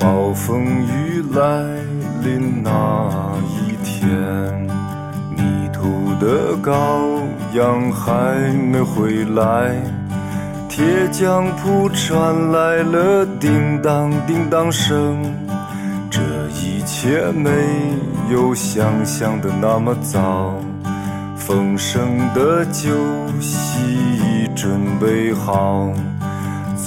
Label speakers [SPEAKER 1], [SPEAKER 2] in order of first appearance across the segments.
[SPEAKER 1] 暴风雨来临那一天，迷途的羔羊还没回来，铁匠铺传来了叮当叮当声。这一切没有想象的那么糟，丰盛的酒席已准备好。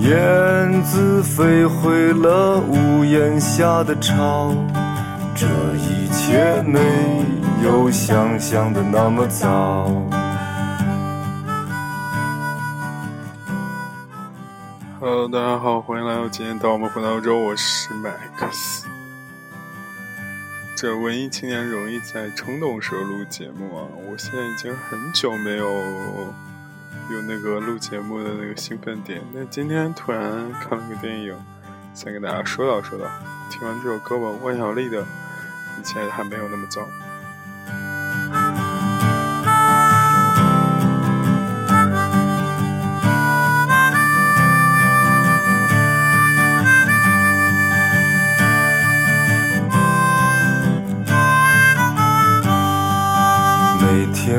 [SPEAKER 1] 燕子飞回了屋檐下的巢，这一切没有想象的那么糟。
[SPEAKER 2] Hello，大家好，欢迎来到今天到我们回到周，我是麦克斯。这文艺青年容易在冲动时候录节目啊，我现在已经很久没有。有那个录节目的那个兴奋点，那今天突然看了个电影，想给大家说道说道。听完这首歌吧，万晓利的《以前还没有那么糟》。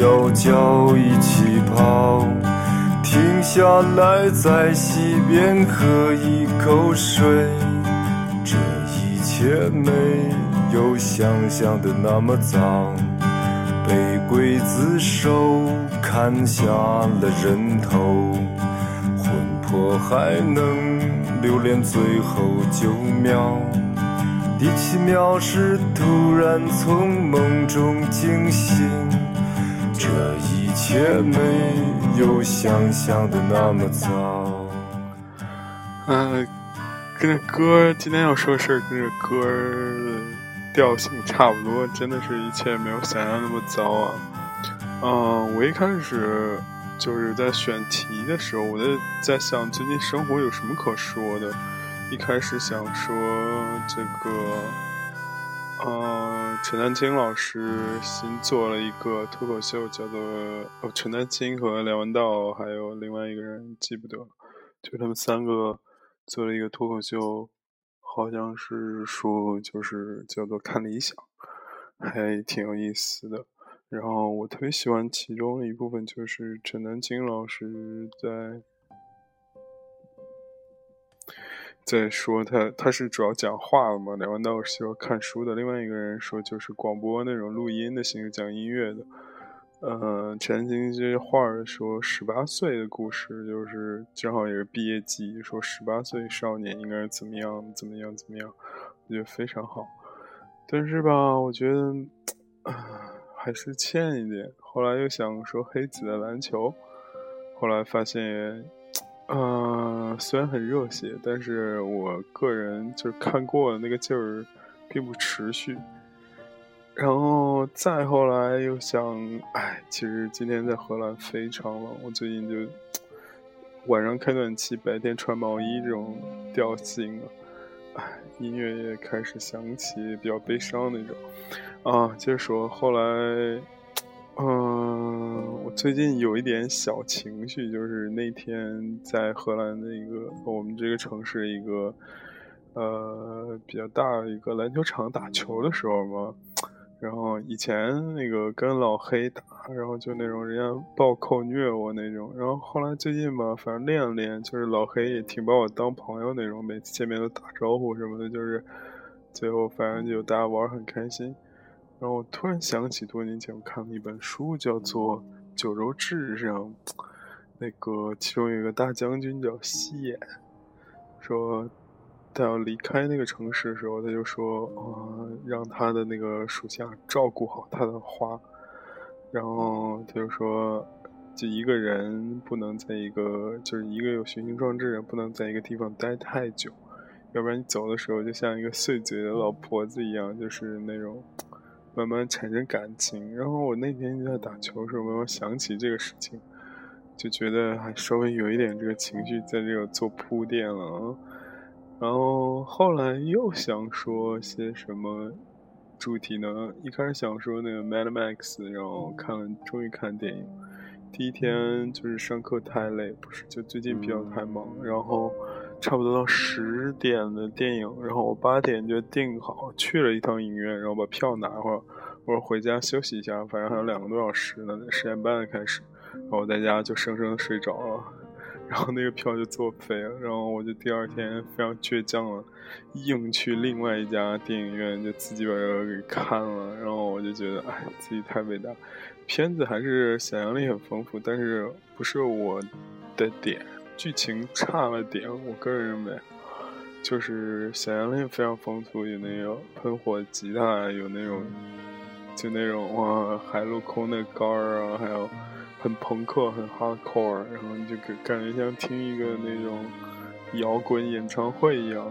[SPEAKER 1] 要脚一起跑，停下来在溪边喝一口水。这一切没有想象的那么糟，被刽子手砍下了人头，魂魄还能留恋最后九秒。第七秒是突然从梦中惊醒。这一切没有想象的那么糟。
[SPEAKER 2] 嗯，跟这歌今天要说的事儿跟这歌的调性差不多，真的是一切没有想象那么糟啊。嗯，我一开始就是在选题的时候，我在在想最近生活有什么可说的。一开始想说这个。呃，陈丹青老师新做了一个脱口秀，叫做哦，陈丹青和梁文道还有另外一个人记不得，就他们三个做了一个脱口秀，好像是说就是叫做看理想，还挺有意思的。然后我特别喜欢其中的一部分，就是陈丹青老师在。在说他他是主要讲话的嘛？两位道是说看书的，另外一个人说就是广播那种录音的形式讲音乐的。呃，陈晶这画儿说十八岁的故事，就是正好也是毕业季，说十八岁少年应该怎么样怎么样怎么样，我觉得非常好。但是吧，我觉得还是欠一点。后来又想说黑子的篮球，后来发现。嗯，虽然很热血，但是我个人就是 看过了那个劲儿，并不持续。然后再后来又想，哎，其实今天在荷兰非常冷，我最近就晚上开暖气，白天穿毛衣这种调性啊，哎，音乐也开始响起，比较悲伤那种。啊，接着说，后来。嗯，最近有一点小情绪，就是那天在荷兰的一个我们这个城市一个呃比较大的一个篮球场打球的时候嘛，然后以前那个跟老黑打，然后就那种人家暴扣虐我那种，然后后来最近吧，反正练了练，就是老黑也挺把我当朋友那种，每次见面都打招呼什么的，就是最后反正就大家玩很开心。然后我突然想起多年前我看了一本书，叫做《九州志》上，那个其中有一个大将军叫西野，说他要离开那个城市的时候，他就说，呃，让他的那个属下照顾好他的花，然后他就说，就一个人不能在一个，就是一个有雄心壮志人不能在一个地方待太久。要不然你走的时候就像一个碎嘴的老婆子一样，就是那种慢慢产生感情。然后我那天在打球的时候，慢慢想起这个事情，就觉得还稍微有一点这个情绪在这个做铺垫了。然后后来又想说些什么主题呢？一开始想说那个《Mad Max》，然后看了，终于看电影。第一天就是上课太累，不是，就最近比较太忙，然后。差不多到十点的电影，然后我八点就订好去了一趟影院，然后把票拿回来，我说回家休息一下，反正还有两个多小时呢，十点半开始，然后我在家就生生的睡着了，然后那个票就作废了，然后我就第二天非常倔强了，硬去另外一家电影院就自己把这个给看了，然后我就觉得哎自己太伟大，片子还是想象力很丰富，但是不是我的点。剧情差了点，我个人认为，就是想象力非常丰富，有那种喷火吉他，有那种，就那种哇海陆空的杆儿啊，还有很朋克、很 hardcore，然后你就感感觉像听一个那种摇滚演唱会一样。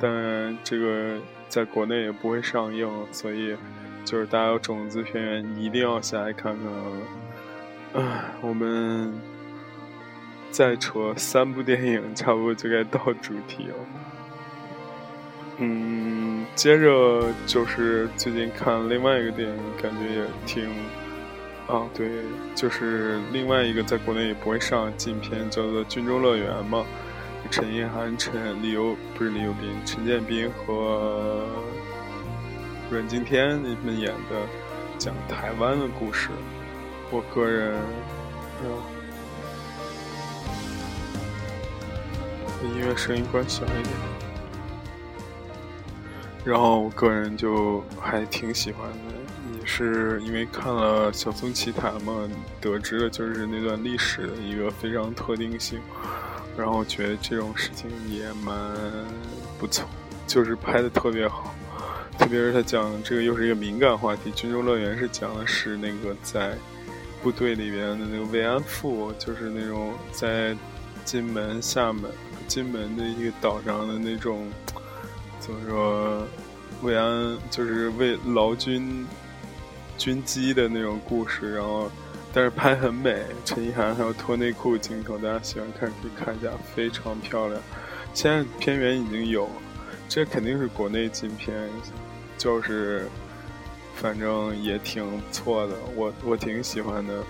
[SPEAKER 2] 当然，这个在国内也不会上映，所以就是大家有种子片源一定要下来看看。唉，我们。再扯三部电影，差不多就该到主题了。嗯，接着就是最近看另外一个电影，感觉也挺……啊，对，就是另外一个在国内也不会上禁片，叫做《军中乐园》嘛。陈意涵、陈李幼不是李幼斌，陈建斌和阮经天他们演的，讲台湾的故事。我个人，嗯。音乐声音关小一点，然后我个人就还挺喜欢的，也是因为看了《小松奇谈》嘛，得知了就是那段历史的一个非常特定性，然后觉得这种事情也蛮不错，就是拍的特别好，特别是他讲这个又是一个敏感话题，《军中乐园》是讲的是那个在部队里边的那个慰安妇，就是那种在金门、厦门。金门的一个岛上的那种，怎么说，慰安就是为劳军军机的那种故事，然后但是拍很美，陈意涵还有脱内裤镜头，大家喜欢看可以看一下，非常漂亮。现在片源已经有，这肯定是国内禁片，就是反正也挺不错的，我我挺喜欢的。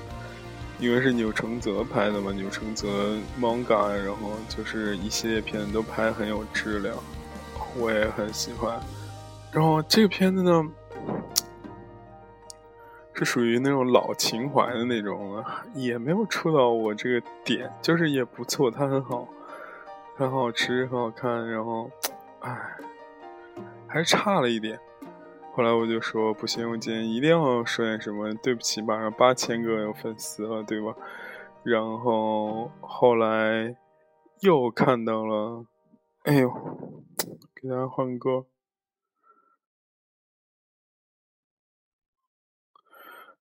[SPEAKER 2] 因为是钮承泽拍的嘛，钮承泽 manga，然后就是一系列片子都拍很有质量，我也很喜欢。然后这个片子呢，是属于那种老情怀的那种，也没有触到我这个点，就是也不错，它很好，很好吃，很好看，然后，唉，还是差了一点。后来我就说不行，我今天一定要说点什么。对不起，马上八千个粉丝了，对吧？然后后来又看到了，哎呦，给大家换歌。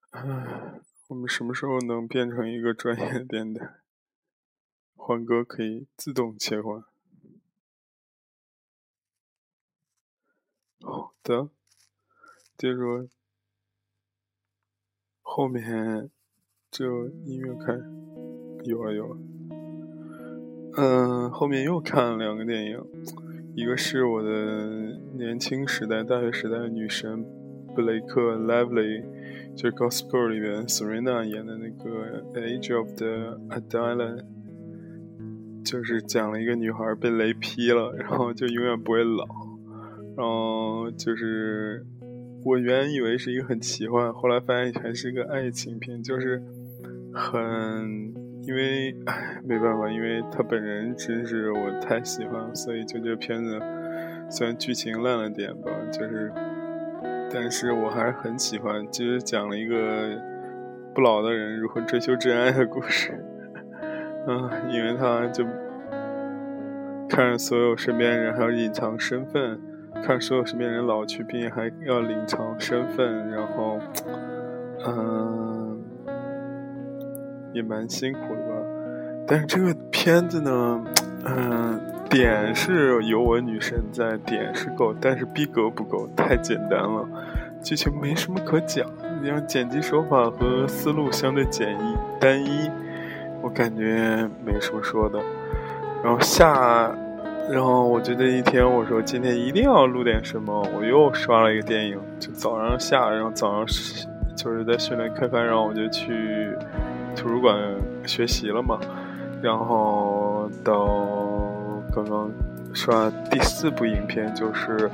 [SPEAKER 2] 唉，我们什么时候能变成一个专业的电台？换歌可以自动切换。好的。接着，后面就音乐开，有了有了。嗯，后面又看了两个电影，一个是我的年轻时代、大学时代的女神布雷克 （Lively），就是《Gosport》里边 Serena 演的那个《Age of the Adela》，就是讲了一个女孩被雷劈了，然后就永远不会老，然后就是。我原以为是一个很奇幻，后来发现还是个爱情片，就是很，因为唉没办法，因为他本人真是我太喜欢，所以就这个片子虽然剧情烂了点吧，就是但是我还是很喜欢，就是讲了一个不老的人如何追求真爱的故事。嗯，因为他就看着所有身边人还要隐藏身份，看所有身边人老去，并且还要隐藏身份，然后，嗯，也蛮辛苦的吧。但是这个片子呢，嗯，点是有我女神在，点是够，但是逼格不够，太简单了，剧情没什么可讲，你像剪辑手法和思路相对简易单一。我感觉没什么说的，然后下，然后我觉得一天我说今天一定要录点什么，我又刷了一个电影，就早上下，然后早上就是在训练开发，然后我就去图书馆学习了嘛，然后到刚刚刷第四部影片，就是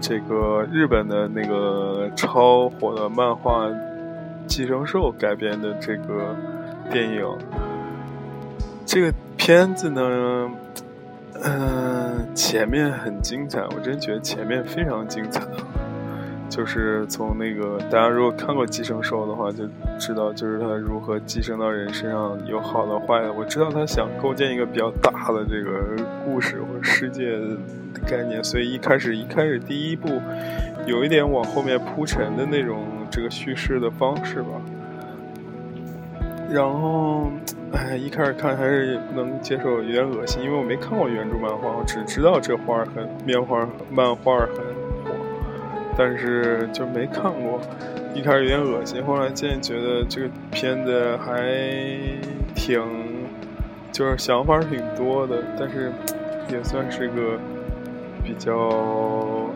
[SPEAKER 2] 这个日本的那个超火的漫画《寄生兽》改编的这个电影。这个片子呢，嗯，前面很精彩，我真觉得前面非常精彩。就是从那个大家如果看过《寄生兽》的话，就知道就是它如何寄生到人身上，有好的坏的。我知道他想构建一个比较大的这个故事或者世界概念，所以一开始一开始第一部有一点往后面铺陈的那种这个叙事的方式吧。然后。哎，一开始看还是不能接受，有点恶心，因为我没看过原著漫画，我只知道这画很面画漫画很火，但是就没看过。一开始有点恶心，后来渐渐觉得这个片子还挺，就是想法挺多的，但是也算是个比较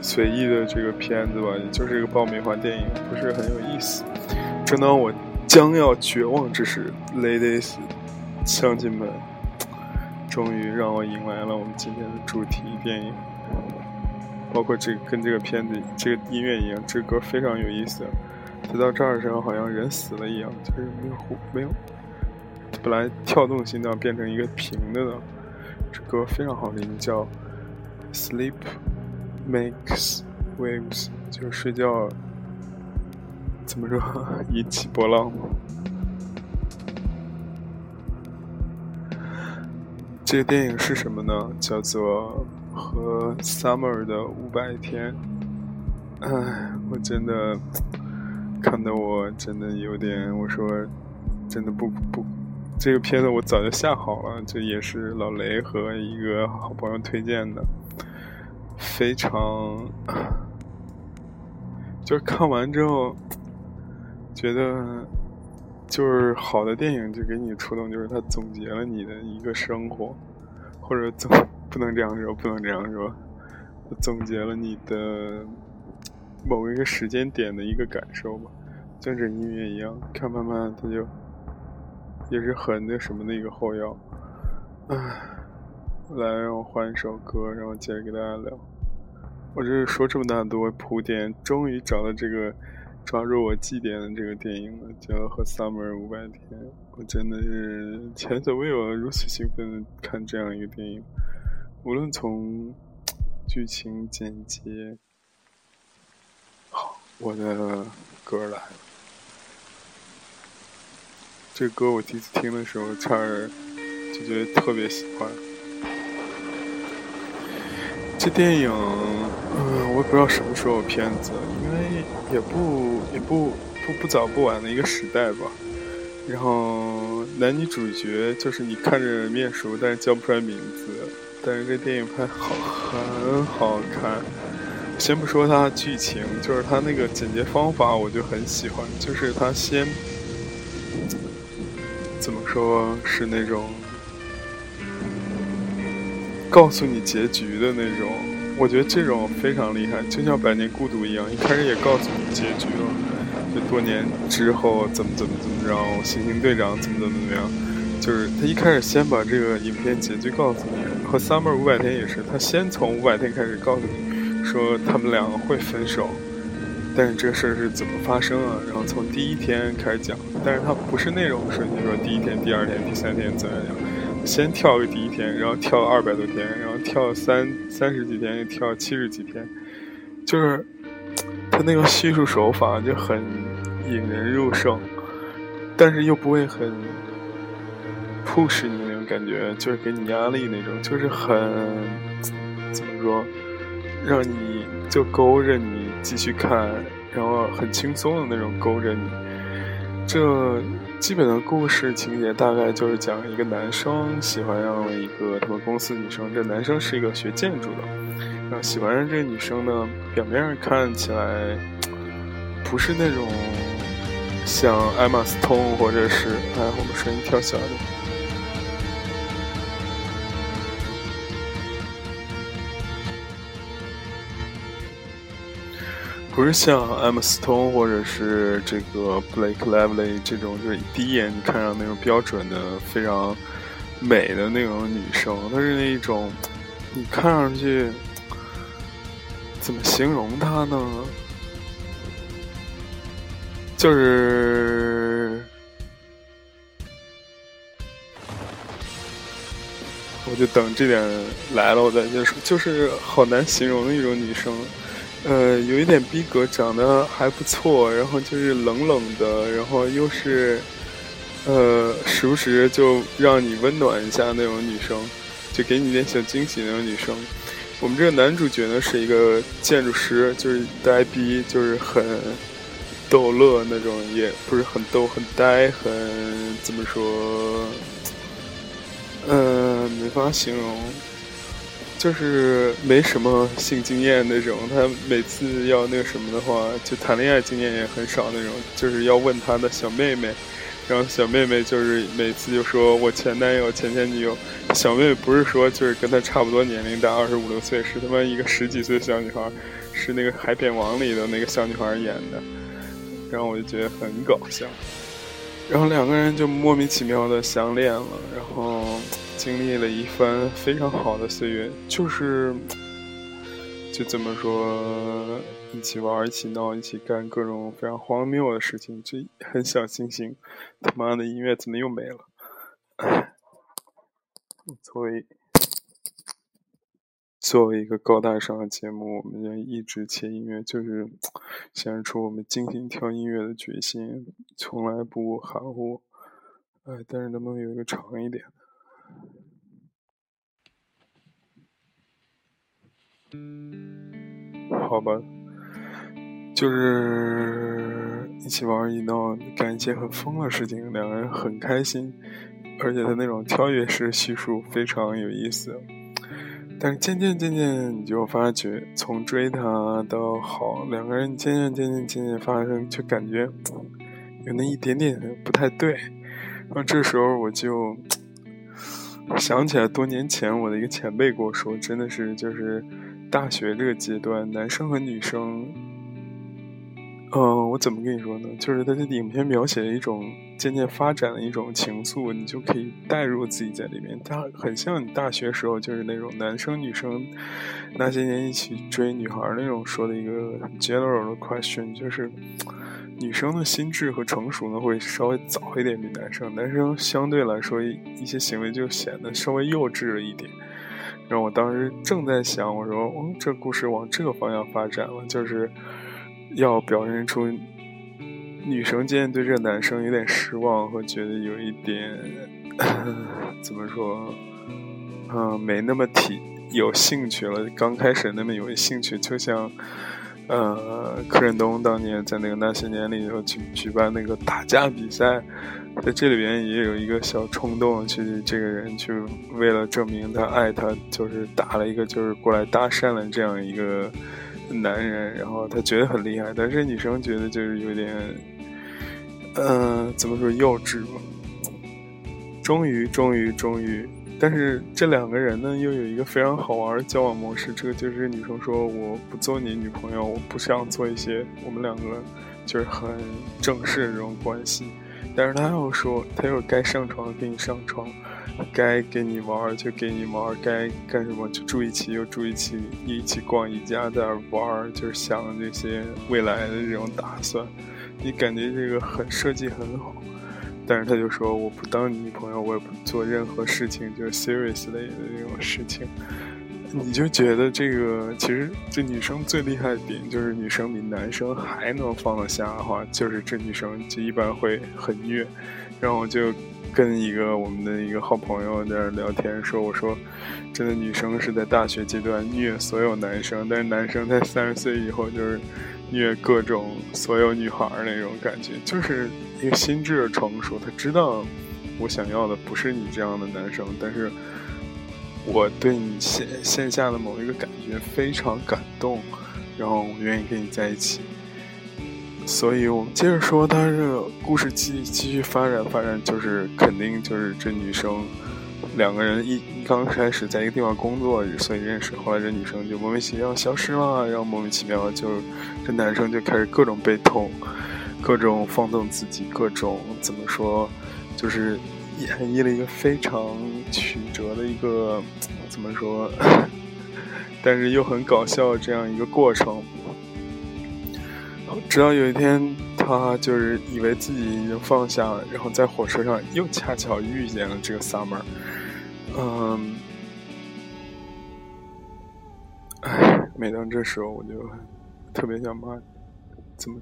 [SPEAKER 2] 随意的这个片子吧，就是一个爆米花电影，不是很有意思。正当我。将要绝望之时，ladies，乡亲们，终于让我迎来了我们今天的主题电影，包括这个跟这个片子这个音乐一样，这歌非常有意思。就到这儿的时候，好像人死了一样，就是没有没有，本来跳动心脏变成一个平的了。这歌非常好听，叫 Sleep Makes Waves，就是睡觉。怎么说？引起波浪吗？这个电影是什么呢？叫做《和 Summer 的五百天》。唉，我真的看得我真的有点，我说真的不不，这个片子我早就下好了，这也是老雷和一个好朋友推荐的，非常，就是看完之后。觉得就是好的电影就给你触动，就是它总结了你的一个生活，或者总不能这样说，不能这样说，总结了你的某一个时间点的一个感受吧，像这音乐一样，看慢慢它就也是很那什么的一个后摇。唉，来让我换一首歌，然后接着给大家聊。我这是说这么大多铺垫，终于找到这个。抓住我祭点的这个电影了，叫《和 Summer 五百天》，我真的是前所未有如此兴奋的看这样一个电影，无论从剧情、剪接，好，我的歌来了。这歌我第一次听的时候，差点就觉得特别喜欢。这电影，嗯，我也不知道什么时候片子，因为也不也不不不早不晚的一个时代吧。然后男女主角就是你看着面熟，但是叫不出来名字。但是这电影拍好很好看。先不说它剧情，就是它那个剪辑方法，我就很喜欢。就是它先怎么说是那种。告诉你结局的那种，我觉得这种非常厉害，就像《百年孤独》一样，一开始也告诉你结局了，就多年之后怎么怎么怎么着，星星队长怎么怎么怎么样，就是他一开始先把这个影片结局告诉你，和《Summer 五百天》也是，他先从五百天开始告诉你，说他们两个会分手，但是这事儿是怎么发生啊？然后从第一天开始讲，但是他不是那种顺序，说第一天、第二天、第三天怎样样。先跳个第一天，然后跳二百多天，然后跳三三十几天，又跳七十几天，就是他那个叙述手法就很引人入胜，但是又不会很 push 你那种感觉，就是给你压力那种，就是很怎么说，让你就勾着你继续看，然后很轻松的那种勾着你。这基本的故事情节大概就是讲一个男生喜欢上了一个他们公司女生，这男生是一个学建筑的。然后喜欢上这个女生呢，表面上看起来不是那种像艾玛斯通或者是哎，我们声音跳起来的，不是像艾玛斯通或者是这个 Blake Lively 这种，就是第一眼你看上那种标准的非常美的那种女生，她是那种你看上去。怎么形容她呢？就是，我就等这点来了，我再接说。就是好难形容的一种女生，呃，有一点逼格，长得还不错，然后就是冷冷的，然后又是，呃，时不时就让你温暖一下那种女生，就给你点小惊喜那种女生。我们这个男主角呢是一个建筑师，就是呆逼，就是很逗乐那种，也不是很逗，很呆，很怎么说？嗯，没法形容，就是没什么性经验那种。他每次要那个什么的话，就谈恋爱经验也很少那种，就是要问他的小妹妹。然后小妹妹就是每次就说我前男友前前女友，小妹妹不是说就是跟他差不多年龄，大二十五六岁，是他妈一个十几岁的小女孩，是那个《海扁王》里的那个小女孩演的，然后我就觉得很搞笑，然后两个人就莫名其妙的相恋了，然后经历了一番非常好的岁月，就是就怎么说。一起玩，一起闹，一起干各种非常荒谬的事情，就很小清新。他妈的音乐怎么又没了？作为作为一个高大上的节目，我们要一直切音乐，就是 显示出我们精心挑音乐的决心，从来不含糊。哎，但是能不能有一个长一点的？好吧。就是一起玩一闹，干一些很疯的事情，两个人很开心，而且他那种跳跃式叙述非常有意思。但是渐渐渐渐，你就发觉从追他到好，两个人渐渐渐渐渐渐发生，就感觉 有那一点点不太对。然后这时候我就 想起来多年前我的一个前辈跟我说，真的是就是大学这个阶段，男生和女生。嗯，我怎么跟你说呢？就是他这影片描写了一种渐渐发展的一种情愫，你就可以代入自己在里面。他很像你大学时候，就是那种男生女生那些年一起追女孩那种说的一个 general 的 question，就是女生的心智和成熟呢会稍微早一点比男生，男生相对来说一些行为就显得稍微幼稚了一点。然后我当时正在想，我说，嗯，这故事往这个方向发展了，就是。要表现出女生间对这个男生有点失望和觉得有一点怎么说，嗯，没那么体有兴趣了。刚开始那么有兴趣，就像呃，柯震东当年在那个那些年里头去举办那个打架比赛，在这里边也有一个小冲动，去这个人去为了证明他爱他，就是打了一个就是过来搭讪了这样一个。男人，然后他觉得很厉害，但是女生觉得就是有点，嗯，怎么说幼稚吧。终于，终于，终于，但是这两个人呢，又有一个非常好玩的交往模式。这个就是女生说：“我不做你女朋友，我不想做一些我们两个就是很正式的这种关系。”但是他又说：“他又该上床跟你上床。”该给你玩就给你玩，该干什么就住一起又住一起，一起逛宜家在玩，就是想这些未来的这种打算。你感觉这个很设计很好，但是他就说我不当你女朋友，我也不做任何事情，就是 serious 类的这种事情。你就觉得这个其实这女生最厉害的点就是女生比男生还能放得下的话，就是这女生就一般会很虐。然后就跟一个我们的一个好朋友在那聊天说，我说真的女生是在大学阶段虐所有男生，但是男生在三十岁以后就是虐各种所有女孩那种感觉，就是一个心智的成熟，他知道我想要的不是你这样的男生，但是。我对你线线下的某一个感觉非常感动，然后我愿意跟你在一起。所以我们接着说，他这个故事继继续发展发展，就是肯定就是这女生两个人一刚开始在一个地方工作，所以认识，后来这女生就莫名其妙消失了，然后莫名其妙就这男生就开始各种被痛，各种放纵自己，各种怎么说，就是。演绎了一个非常曲折的一个怎么说，但是又很搞笑这样一个过程。直到有一天，他就是以为自己已经放下了，然后在火车上又恰巧遇见了这个 summer。嗯，唉，每当这时候，我就特别想骂：怎么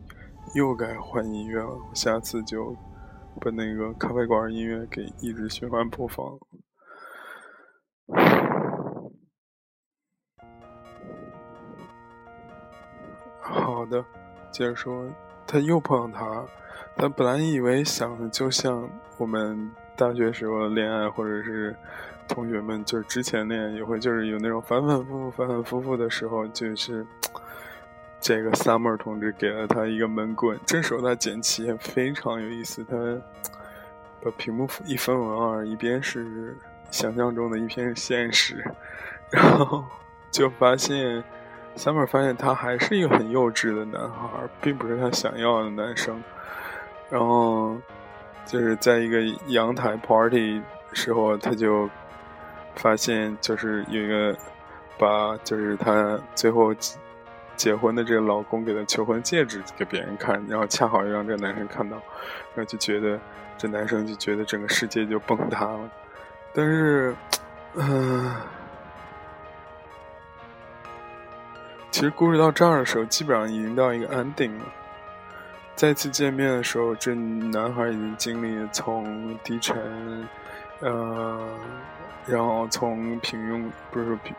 [SPEAKER 2] 又该换音乐了？我下次就。把那个咖啡馆音乐给一直循环播放。好的，接着说，他又碰到他。他本来以为想的就像我们大学时候恋爱，或者是同学们就是之前恋爱也会，就是有那种反反复复、反反复复的时候，就是。这个 Summer 同志给了他一个闷棍，这时候他捡起也非常有意思，他把屏幕一分为二，一边是想象中的，一边是现实，然后就发现 Summer 发现他还是一个很幼稚的男孩，并不是他想要的男生，然后就是在一个阳台 party 时候，他就发现就是有一个把就是他最后。结婚的这个老公给她求婚戒指给别人看，然后恰好又让这个男生看到，然后就觉得这男生就觉得整个世界就崩塌了。但是，嗯，其实故事到这儿的时候，基本上已经到一个 ending 了。再次见面的时候，这男孩已经经历从低沉，呃，然后从平庸，不是说平。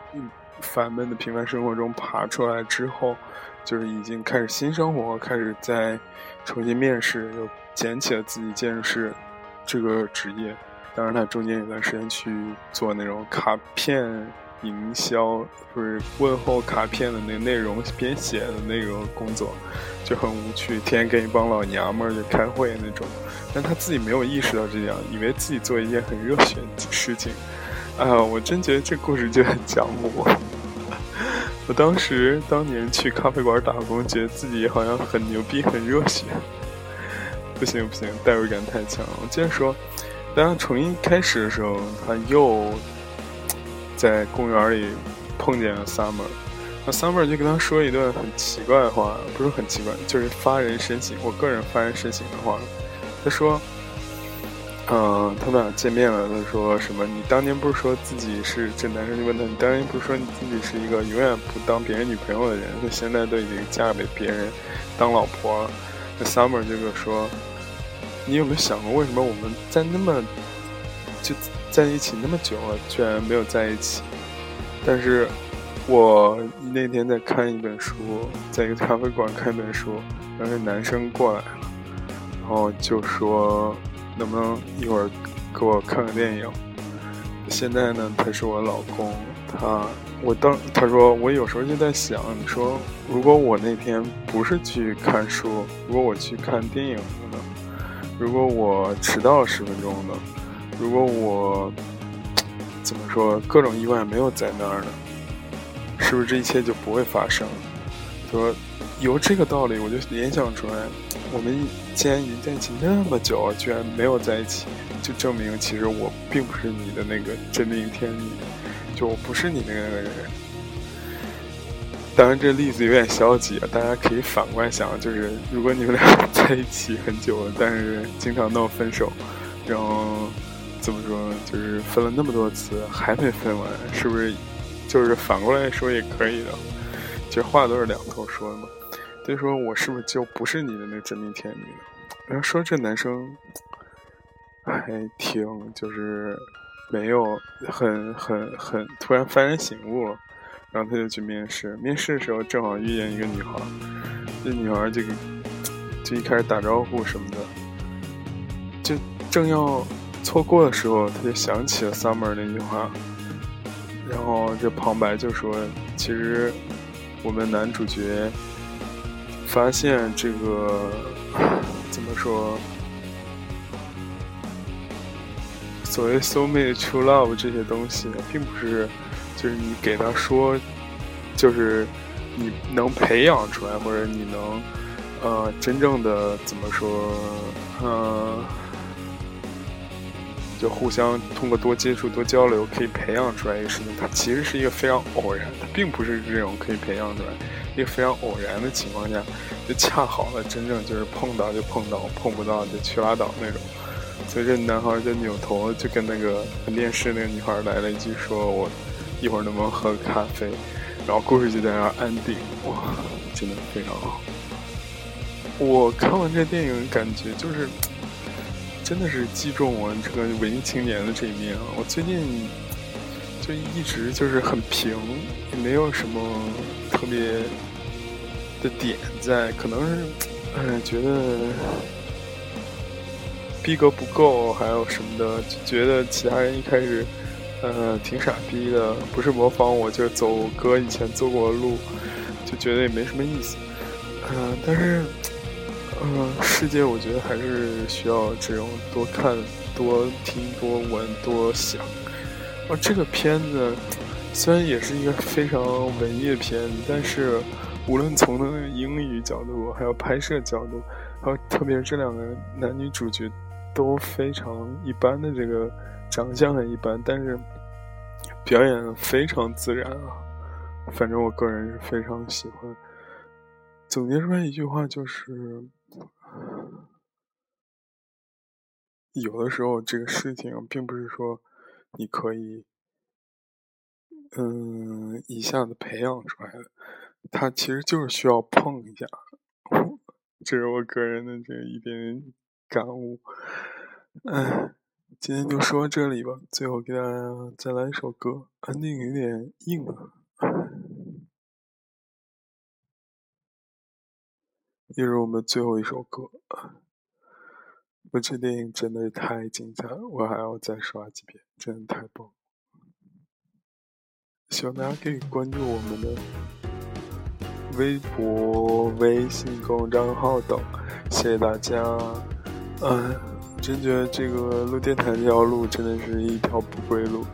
[SPEAKER 2] 烦闷的平凡生活中爬出来之后，就是已经开始新生活，开始在重新面试，又捡起了自己建筑师这个职业。当然，他中间有段时间去做那种卡片营销，不是问候卡片的那个内容编写的那个工作，就很无趣，天天跟一帮老娘们儿就开会那种。但他自己没有意识到这样，以为自己做一件很热血的事情。啊，我真觉得这故事就很讲我。我当时当年去咖啡馆打工，觉得自己好像很牛逼、很热血。不行不行，代入感太强。我接着说，当重新开始的时候，他又在公园里碰见了 Summer。那 Summer 就跟他说一段很奇怪的话，不是很奇怪，就是发人深省。我个人发人深省的话，他说。嗯，他们俩见面了。他说什么？你当年不是说自己是这男生就问他，你当年不是说你自己是一个永远不当别人女朋友的人？那现在都已经嫁给别人当老婆了。那 Summer 就跟说，你有没有想过，为什么我们在那么就在一起那么久了，居然没有在一起？但是我那天在看一本书，在一个咖啡馆看一本书，然后那男生过来了，然后就说。能不能一会儿给我看个电影？现在呢，他是我老公。他，我当他说，我有时候就在想，你说，如果我那天不是去看书，如果我去看电影了呢？如果我迟到十分钟呢？如果我怎么说，各种意外没有在那儿呢？是不是这一切就不会发生？说由这个道理，我就联想出来，我们既然已经在一起那么久，居然没有在一起，就证明其实我并不是你的那个真命天女，就我不是你那个人。当然，这例子有点消极啊，大家可以反过来想，就是如果你们俩 在一起很久了，但是经常闹分手，然后怎么说，就是分了那么多次还没分完，是不是就是反过来说也可以的。其实话都是两头说的嘛。所以说我是不是就不是你的那个真命天女呢？然后说这男生还挺就是没有很很很突然幡然醒悟了，然后他就去面试。面试的时候正好遇见一个女孩，这女孩就就一开始打招呼什么的，就正要错过的时候，他就想起了 Summer 那句话，然后这旁白就说：“其实我们男主角。”发现这个 怎么说？所谓 so mate”、“true love” 这些东西，并不是就是你给他说，就是你能培养出来，或者你能呃真正的怎么说？嗯，就互相通过多接触、多交流，可以培养出来一个事情。它其实是一个非常偶然，它并不是这种可以培养出来。一个非常偶然的情况下，就恰好了，真正就是碰到就碰到，碰不到就去拉倒那种。所以这男孩就扭头就跟那个看电视那个女孩来了一句，说我一会儿能不能喝咖啡？然后故事就在那儿安定，哇，真的非常好。我看完这电影，感觉就是真的是击中我这个文艺青年的这一面啊！我最近就一直就是很平，也没有什么特别。的点在可能是，嗯，觉得逼格不够，还有什么的，就觉得其他人一开始，呃，挺傻逼的，不是模仿我，就走哥以前走过的路，就觉得也没什么意思。嗯，但是，嗯，世界我觉得还是需要这种多看、多听、多闻、多想。哦，这个片子虽然也是一个非常文艺的片子，但是。无论从那个英语角度，还有拍摄角度，还有特别是这两个男女主角都非常一般的这个长相很一般，但是表演非常自然啊。反正我个人是非常喜欢。总结出来一句话就是：有的时候这个事情并不是说你可以嗯一下子培养出来的。他其实就是需要碰一下，这是我个人的这一点感悟。嗯，今天就说到这里吧。最后给大家再来一首歌，安定有点硬啊。也是我们最后一首歌。我这电影真的太精彩了，我还要再刷几遍，真的太棒了。希望大家可以关注我们的。微博、微信公众账号等，谢谢大家。嗯，真觉得这个录电台这条路真的是一条不归路。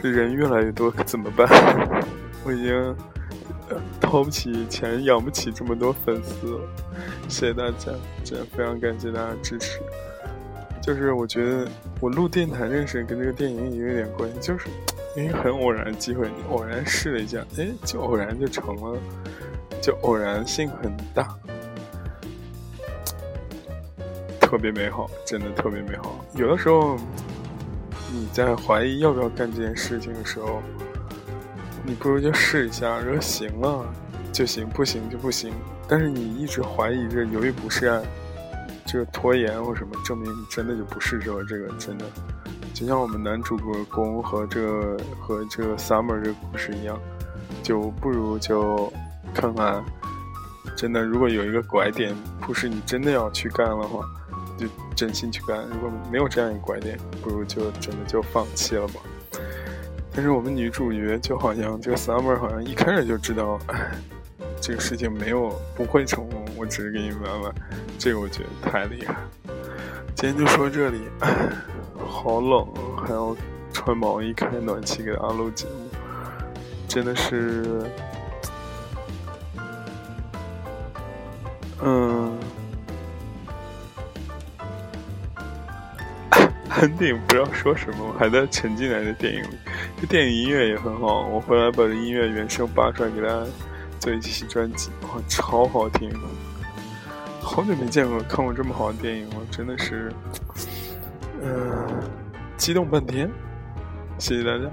[SPEAKER 2] 这人越来越多，可怎么办？我已经掏不起钱，养不起这么多粉丝。谢谢大家，真的非常感谢大家支持。就是我觉得我录电台这个事跟这个电影也有点关系，就是因为很偶然的机会，你偶然试了一下，哎，就偶然就成了。就偶然性很大，特别美好，真的特别美好。有的时候，你在怀疑要不要干这件事情的时候，你不如就试一下，如果行了就行，不行就不行。但是你一直怀疑着，犹豫不决，这个拖延或什么，证明你真的就不适合这个。真的，就像我们男主播公和这和这个 Summer 这个故事一样，就不如就。看看，真的，如果有一个拐点，不是你真的要去干的话，就真心去干；如果没有这样一个拐点，不如就真的就放弃了吧。但是我们女主角就好像这个 Summer 好像一开始就知道，这个事情没有不会成功。我只是给你玩玩，这个我觉得太厉害。今天就说这里，好冷，还要穿毛衣开暖气给大家录节目，真的是。嗯，安定不知道说什么，还在沉浸在这电影里。这电影音乐也很好，我回来把这音乐原声扒出来给大家做一期专辑，哇，超好听！好久没见过看过这么好的电影了，真的是，嗯，激动半天。谢谢大家。